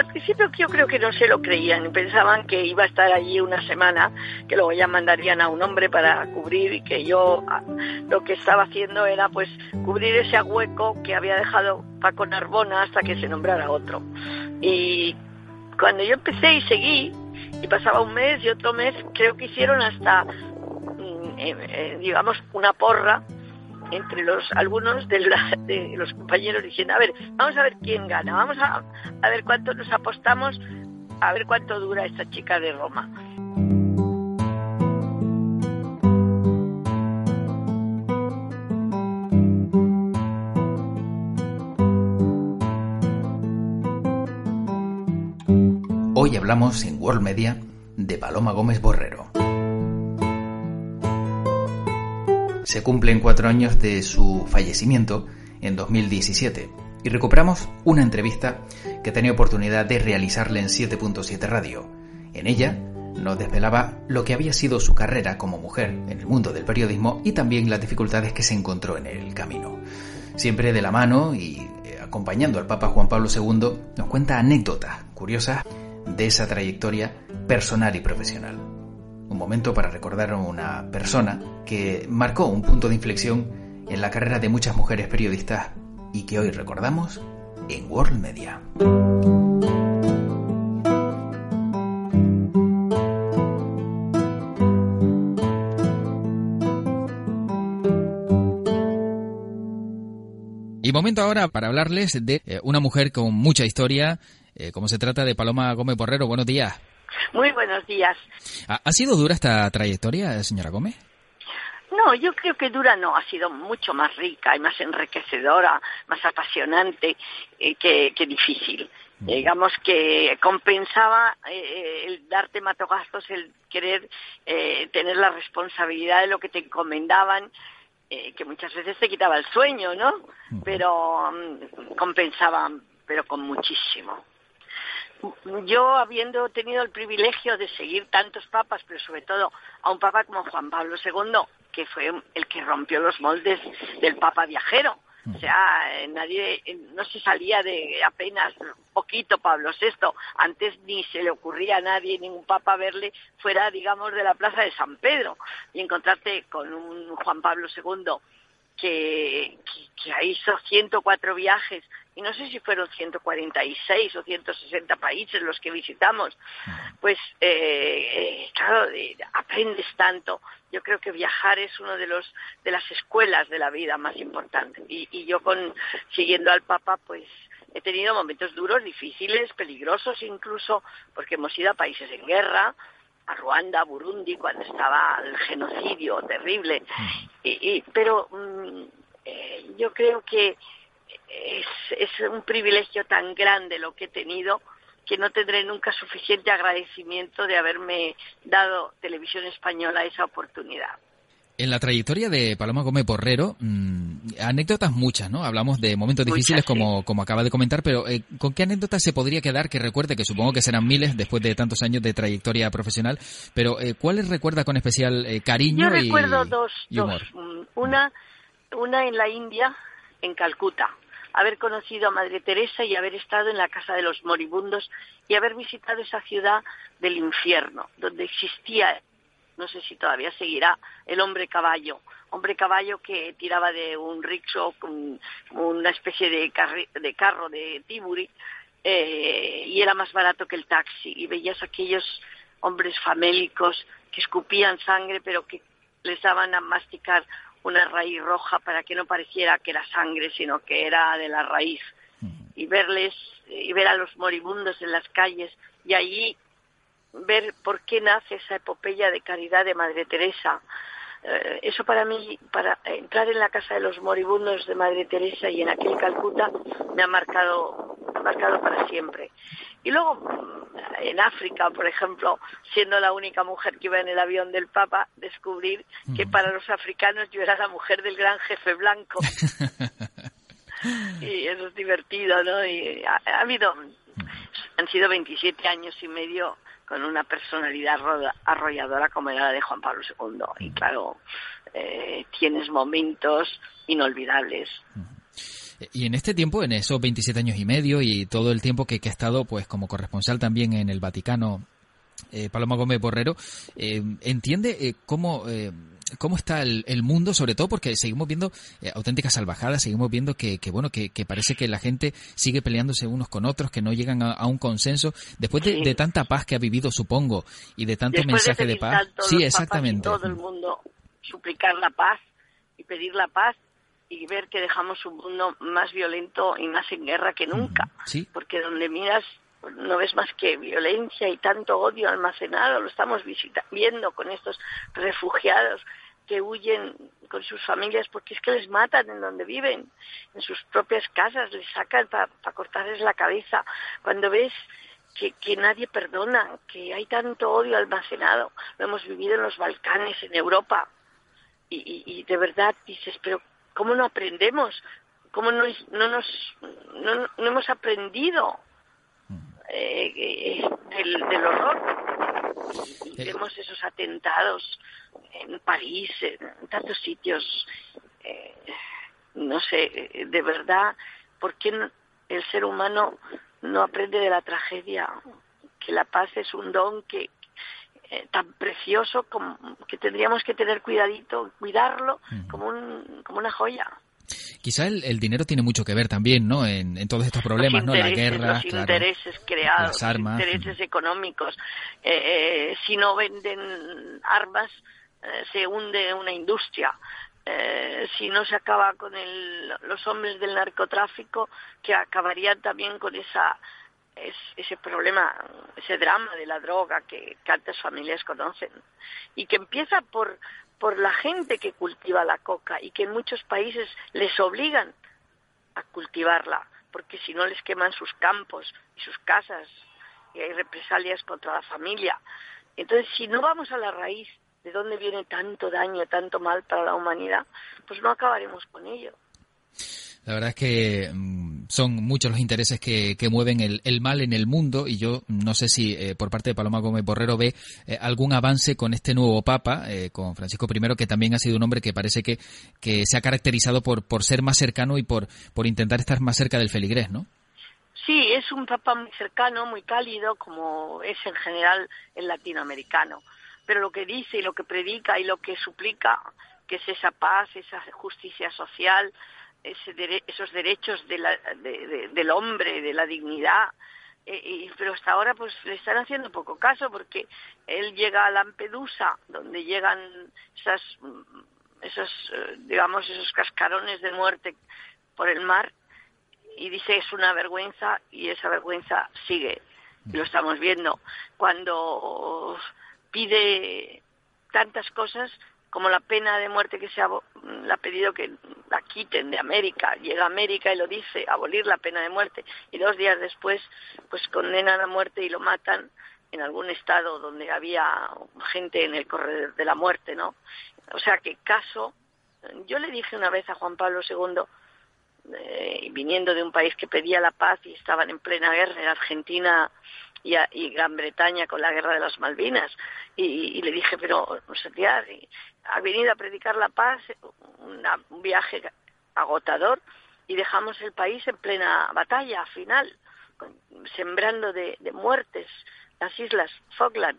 al principio yo creo que no se lo creían, pensaban que iba a estar allí una semana, que luego ya mandarían a un hombre para cubrir y que yo ah, lo que estaba haciendo era pues cubrir ese hueco que había dejado Paco Narbona hasta que se nombrara otro. Y cuando yo empecé y seguí, y pasaba un mes y otro mes, creo que hicieron hasta, mm, eh, eh, digamos, una porra entre los algunos de, de, los compañeros diciendo, a ver, vamos a ver quién gana, vamos a, a ver cuánto nos apostamos, a ver cuánto dura esta chica de Roma. Hoy hablamos en World Media de Paloma Gómez Borrero. Se cumplen cuatro años de su fallecimiento en 2017 y recuperamos una entrevista que tenía oportunidad de realizarle en 7.7 Radio. En ella nos desvelaba lo que había sido su carrera como mujer en el mundo del periodismo y también las dificultades que se encontró en el camino. Siempre de la mano y eh, acompañando al Papa Juan Pablo II, nos cuenta anécdotas curiosas de esa trayectoria personal y profesional. Un momento para recordar una persona que marcó un punto de inflexión en la carrera de muchas mujeres periodistas y que hoy recordamos en World Media. Y momento ahora para hablarles de eh, una mujer con mucha historia, eh, como se trata de Paloma Gómez Borrero. Buenos días. Muy buenos días. ¿Ha, sido dura esta trayectoria, señora Gómez? No, yo creo que dura no, ha sido mucho más rica y más enriquecedora, más apasionante eh, que, difícil. Digamos que compensaba eh, el darte matogazos, el querer eh, tener la responsabilidad de lo que te encomendaban, que muchas veces te quitaba el sueño, ¿no? Pero mm, compensaba, pero con muchísimo yo habiendo tenido el privilegio de seguir tantos papas, pero sobre todo a un papa como Juan Pablo II, que fue el que rompió los moldes del papa viajero. O sea, nadie, no se salía de apenas poquito Pablo VI. Antes ni se le ocurría a nadie, ningún papa, verle fuera, digamos, de la plaza de San Pedro y encontrarte con un Juan Pablo II que, que, hizo 104 viajes y no sé si fueron 146 o 160 países los que visitamos, pues eh, claro, aprendes tanto. Yo creo que viajar es uno de los de las escuelas de la vida más importantes y, y yo con siguiendo al Papa pues he tenido momentos duros, difíciles, peligrosos incluso, porque hemos ido a países en guerra, a Ruanda, Burundi, cuando estaba el genocidio terrible. Y, pero mm, eh, yo creo que es, es un privilegio tan grande lo que he tenido que no tendré nunca suficiente agradecimiento de haberme dado Televisión Española esa oportunidad. En la trayectoria de Paloma Gómez Borrero, mm, anécdotas muchas, ¿no? Hablamos de momentos difíciles como, como acaba de comentar, pero eh, ¿con qué anécdotas se podría quedar que recuerde, que supongo que serán miles después de tantos años de trayectoria profesional, pero eh, ¿cuáles recuerda con especial eh, cariño Yo recuerdo dos, dos. Mm, una, una en la India, en Calcuta, haber conocido a Madre Teresa y haber estado en la Casa de los Moribundos y haber visitado esa ciudad del infierno, donde existía no sé si todavía seguirá, el hombre caballo. Hombre caballo que tiraba de un rickshaw, con una especie de, de carro de tiburi, eh, y era más barato que el taxi. Y veías aquellos hombres famélicos que escupían sangre, pero que les daban a masticar una raíz roja para que no pareciera que era sangre, sino que era de la raíz. Y verles, y ver a los moribundos en las calles, y allí ver por qué nace esa epopeya de caridad de Madre Teresa. Eh, eso para mí, para entrar en la casa de los moribundos de Madre Teresa y en aquel Calcuta, me ha marcado, ha marcado para siempre. Y luego, mm, en África, por ejemplo, siendo la única mujer que iba en el avión del Papa, descubrir que para los africanos yo era la mujer del gran jefe blanco. y eso es divertido, ¿no? Y ha, ha habido, han sido 27 años y medio con una personalidad arrolladora como era la de Juan Pablo II. Y claro, eh, tienes momentos inolvidables. Y en este tiempo, en esos 27 años y medio y todo el tiempo que, que ha estado pues como corresponsal también en el Vaticano, eh, Paloma Gómez Borrero, eh, ¿entiende eh, cómo cómo está el, mundo, sobre todo porque seguimos viendo auténticas salvajadas, seguimos viendo que, bueno, que, parece que la gente sigue peleándose unos con otros, que no llegan a, un consenso. Después de, tanta paz que ha vivido, supongo, y de tanto mensaje de, paz. Sí, exactamente. todo el mundo suplicar la paz y pedir la paz y ver que dejamos un mundo más violento y más en guerra que nunca. Porque donde miras no ves más que violencia y tanto odio almacenado. Lo estamos viendo con estos refugiados que huyen con sus familias porque es que les matan en donde viven, en sus propias casas, les sacan para cortarles la cabeza. Cuando ves que, nadie perdona, que hay tanto odio almacenado, lo hemos vivido en los Balcanes, en Europa, y, y de verdad dices, pero ¿Cómo no aprendemos? ¿Cómo no, no nos no, hemos aprendido eh, del, horror? Y vemos esos atentados en París, en tantos sitios. Eh, no sé, de verdad, ¿por qué el ser humano no aprende de la tragedia? Que la paz es un don que, eh, tan precioso como que tendríamos que tener cuidadito, cuidarlo como, un, como una joya. Quizá el, dinero tiene mucho que ver también, ¿no? En, todos estos problemas, ¿no? La guerra, los intereses creados, las armas, intereses económicos. Eh, eh, si no venden armas, se hunde una industria. si no se acaba con el, los hombres del narcotráfico, que acabarían también con esa es ese problema, ese drama de la droga que tantas familias conocen y que empieza por, por la gente que cultiva la coca y que en muchos países les obligan a cultivarla porque si no les queman sus campos y sus casas y hay represalias contra la familia. Entonces, si no vamos a la raíz de dónde viene tanto daño, tanto mal para la humanidad, pues no acabaremos con ello. La verdad es que mm, son muchos los intereses que, mueven el, mal en el mundo y yo no sé si eh, por parte de Paloma Gómez Borrero ve eh, algún avance con este nuevo Papa, eh, con Francisco I, que también ha sido un hombre que parece que, que se ha caracterizado por, por ser más cercano y por, por intentar estar más cerca del feligrés, ¿no? Sí, es un Papa muy cercano, muy cálido, como es en general el latinoamericano. Pero lo que dice y lo que predica y lo que suplica, que es esa paz, esa justicia social, esos derechos del hombre, de la dignidad. Eh, pero hasta ahora pues le están haciendo poco caso porque él llega a Lampedusa, donde llegan esas, esos, eh, digamos, esos cascarones de muerte por el mar y dice es una vergüenza y esa vergüenza sigue. Lo estamos viendo. Cuando pide tantas cosas, como la pena de muerte que se ha, ha pedido que la quiten de América, llega a América y lo dice, abolir la pena de muerte, y dos días después pues condenan a muerte y lo matan en algún estado donde había gente en el corredor de la muerte, ¿no? O sea que caso, yo le dije una vez a Juan Pablo II, eh, viniendo de un país que pedía la paz y estaban en plena guerra, en Argentina y, Gran Bretaña con la guerra de las Malvinas. Y, le dije, pero, Santiago, ha venido a predicar la paz, un viaje agotador, y dejamos el país en plena batalla final, sembrando de, muertes las islas Falkland.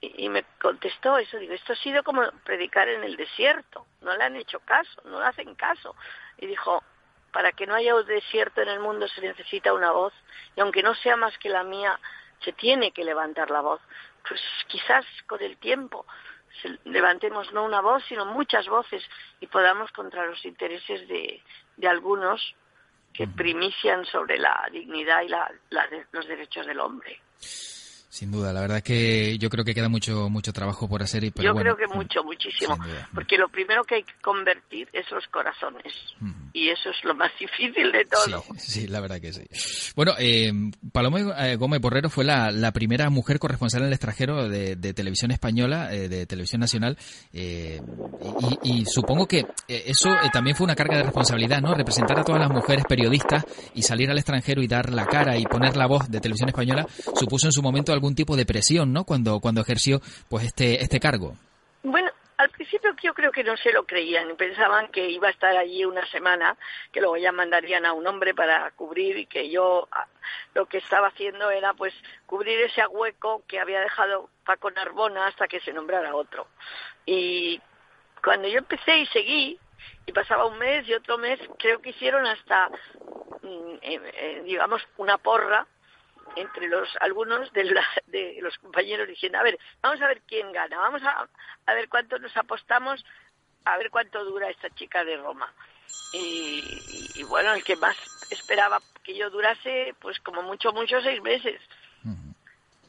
Y, y, me contestó eso, digo, esto ha sido como predicar en el desierto, no le han hecho caso, no le hacen caso. Y dijo, para que no haya un desierto en el mundo se necesita una voz, y aunque no sea más que la mía, se tiene que levantar la voz. Pues quizás con el tiempo levantemos no una voz, sino muchas voces y podamos contra los intereses de, de algunos que primician sobre la dignidad y la, los derechos del hombre. Sin duda, la verdad es que yo creo que queda mucho mucho trabajo por hacer. Y, yo creo que mucho, muchísimo, porque lo primero que hay que convertir es los corazones y eso es lo más difícil de todo. Sí, la verdad que sí. Bueno, eh, Paloma eh, Gómez Borrero fue la, primera mujer corresponsal en el extranjero de, televisión española, eh, de televisión nacional, y, y, supongo que eso también fue una carga de responsabilidad, ¿no? Representar a todas las mujeres periodistas y salir al extranjero y dar la cara y poner la voz de televisión española supuso en su momento algún tipo de presión, ¿no? Cuando, cuando ejerció pues este, este cargo. Bueno, al, principio yo creo que no se lo creían, pensaban que iba a estar allí una semana, que luego ya mandarían a un hombre para cubrir y que yo ah, lo que estaba haciendo era pues cubrir ese hueco que había dejado Paco Narbona hasta que se nombrara otro. Y cuando yo empecé y seguí, y pasaba un mes y otro mes, creo que hicieron hasta, mm, eh, eh, digamos, una porra entre los algunos de, de, los compañeros diciendo, a ver, vamos a ver quién gana, vamos a, a, ver cuánto nos apostamos, a ver cuánto dura esta chica de Roma. Y, y, bueno, el que más esperaba que yo durase, pues como mucho, mucho, seis meses.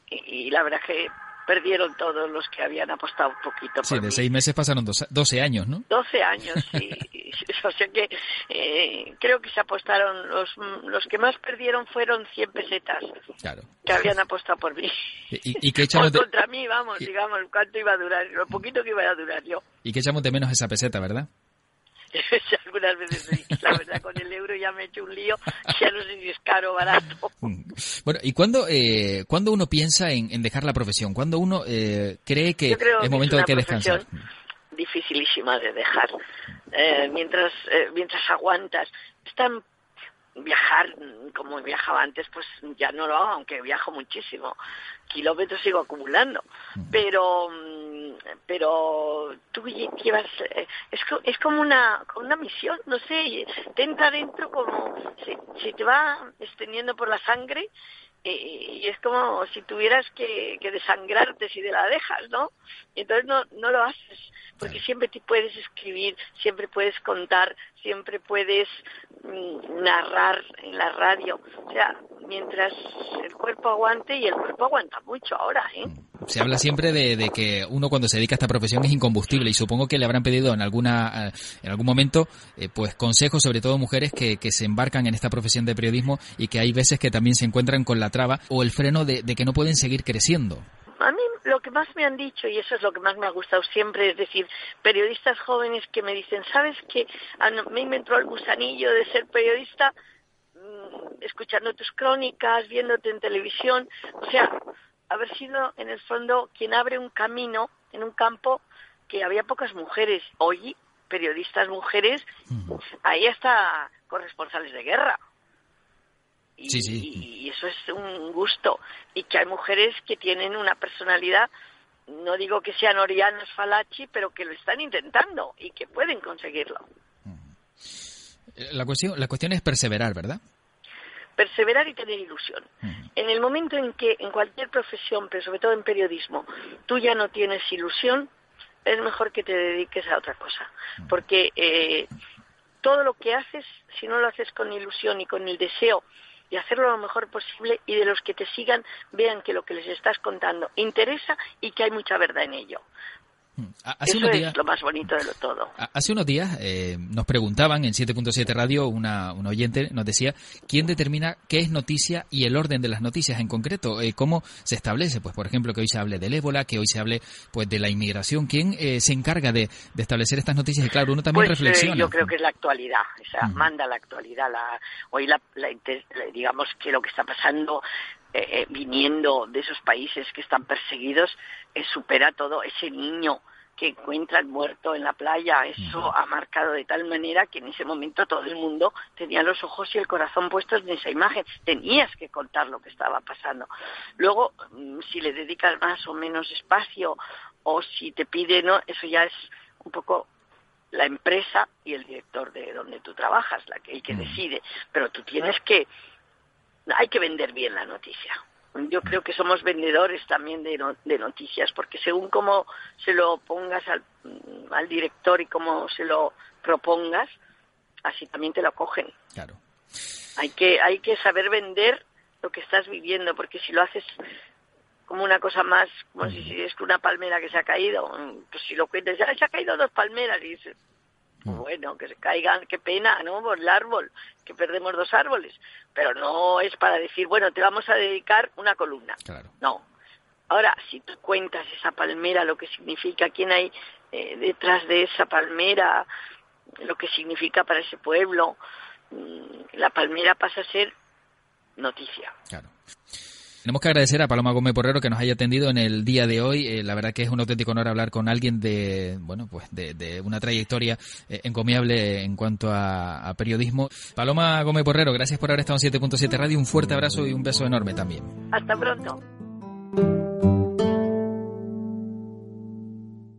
y, y, la verdad que perdieron todos los que habían apostado un poquito. Sí, de seis meses pasaron doce años, ¿no? Doce años, sí. o sea que eh, creo que se apostaron, los, los que más perdieron fueron 100 pesetas. Claro. Que habían apostado por mí. ¿Y, y qué echamos de... contra mí, vamos, digamos, cuánto iba a durar, lo poquito que iba a durar yo. ¿Y qué echamos de menos esa peseta, verdad? Algunas veces. La verdad, con el euro ya me he hecho un lío. Ya no sé si es caro o barato. Bueno, ¿y cuándo, eh, ¿cuándo uno piensa en, en, dejar la profesión? ¿Cuándo uno eh, cree que es momento de que descansar? dificilísima de dejar. Eh, mientras, eh, mientras aguantas. Es tan viajar como viajaba antes, pues ya no lo hago, aunque viajo muchísimo. Kilómetros sigo acumulando. Pero, pero tú llevas, eh, es, es como una, una misión, no sé, te entra dentro como, se, se te va extendiendo por la sangre y, es como si tuvieras que, que, desangrarte si te la dejas, ¿no? Entonces no, no lo haces, porque siempre te puedes escribir, siempre puedes contar, siempre puedes mm, narrar en la radio. O sea, mientras el cuerpo aguante, y el cuerpo aguanta mucho ahora, ¿eh? Se habla siempre de, que uno cuando se dedica a esta profesión es incombustible y supongo que le habrán pedido en alguna eh, en algún momento eh, pues consejos, sobre todo mujeres que, que se embarcan en esta profesión de periodismo y que hay veces que también se encuentran con la traba o el freno de, de que no pueden seguir creciendo. A mí lo que más me han dicho, y eso es lo que más me ha gustado siempre, es decir, periodistas jóvenes que me dicen, ¿sabes que me inventó el gusanillo de ser periodista? Mm, escuchando tus crónicas, viéndote en televisión, o sea, haber sido en el fondo quien abre un camino en un campo que había pocas mujeres. Hoy, periodistas mujeres, ahí hasta corresponsales de guerra. Y, sí, sí. y, eso es un gusto. Y que hay mujeres que tienen una personalidad, no digo que sean orianas falachi, pero que lo están intentando y que pueden conseguirlo. La cuestión, la cuestión es perseverar, ¿verdad? perseverar y tener ilusión. En el momento en que en cualquier profesión, pero sobre todo en periodismo, tú ya no tienes ilusión, es mejor que te dediques a otra cosa. Porque eh, todo lo que haces, si no lo haces con ilusión y con el deseo de hacerlo lo mejor posible y de los que te sigan vean que lo que les estás contando interesa y que hay mucha verdad en ello. Hace Eso días, es lo más bonito de lo todo. Hace unos días eh, nos preguntaban en 7.7 Radio, una, una, oyente nos decía, ¿quién determina qué es noticia y el orden de las noticias en concreto? Eh, ¿Cómo se establece? Pues, por ejemplo, que hoy se hable del ébola, que hoy se hable pues de la inmigración. ¿Quién eh, se encarga de, de, establecer estas noticias? Y claro, uno también pues, reflexiona. yo creo que es la actualidad, o sea, uh -huh. manda la actualidad. La, hoy, la, la, digamos que lo que está pasando eh, viniendo de esos países que están perseguidos, eh, supera todo ese niño que encuentran muerto en la playa. Eso ha marcado de tal manera que en ese momento todo el mundo tenía los ojos y el corazón puestos en esa imagen. Tenías que contar lo que estaba pasando. Luego, mm, si le dedicas más o menos espacio o si te pide, no, eso ya es un poco la empresa y el director de donde tú trabajas, la que, el que decide. Pero tú tienes que hay que vender bien la noticia. Yo creo que somos vendedores también de, no, de noticias, porque según cómo se lo pongas al, al, director y cómo se lo propongas, así también te lo cogen. Claro. Hay que, hay que saber vender lo que estás viviendo, porque si lo haces como una cosa más, como si es una palmera que se ha caído, pues si lo cuentas, ya se ha caído dos palmeras, y dices, bueno, que se caigan, qué pena, ¿no? Por el árbol, que perdemos dos árboles. Pero no es para decir, bueno, te vamos a dedicar una columna. Claro. No. Ahora, si tú cuentas esa palmera, lo que significa, quién hay eh, detrás de esa palmera, lo que significa para ese pueblo, la palmera pasa a ser noticia. Claro. Tenemos que agradecer a Paloma Gómez Porrero que nos haya atendido en el día de hoy. Eh, la verdad que es un auténtico honor hablar con alguien de, bueno, pues de, una trayectoria eh, encomiable en cuanto a, periodismo. Paloma Gómez Porrero, gracias por haber estado en 7.7 Radio. Un fuerte abrazo y un beso enorme también. Hasta pronto.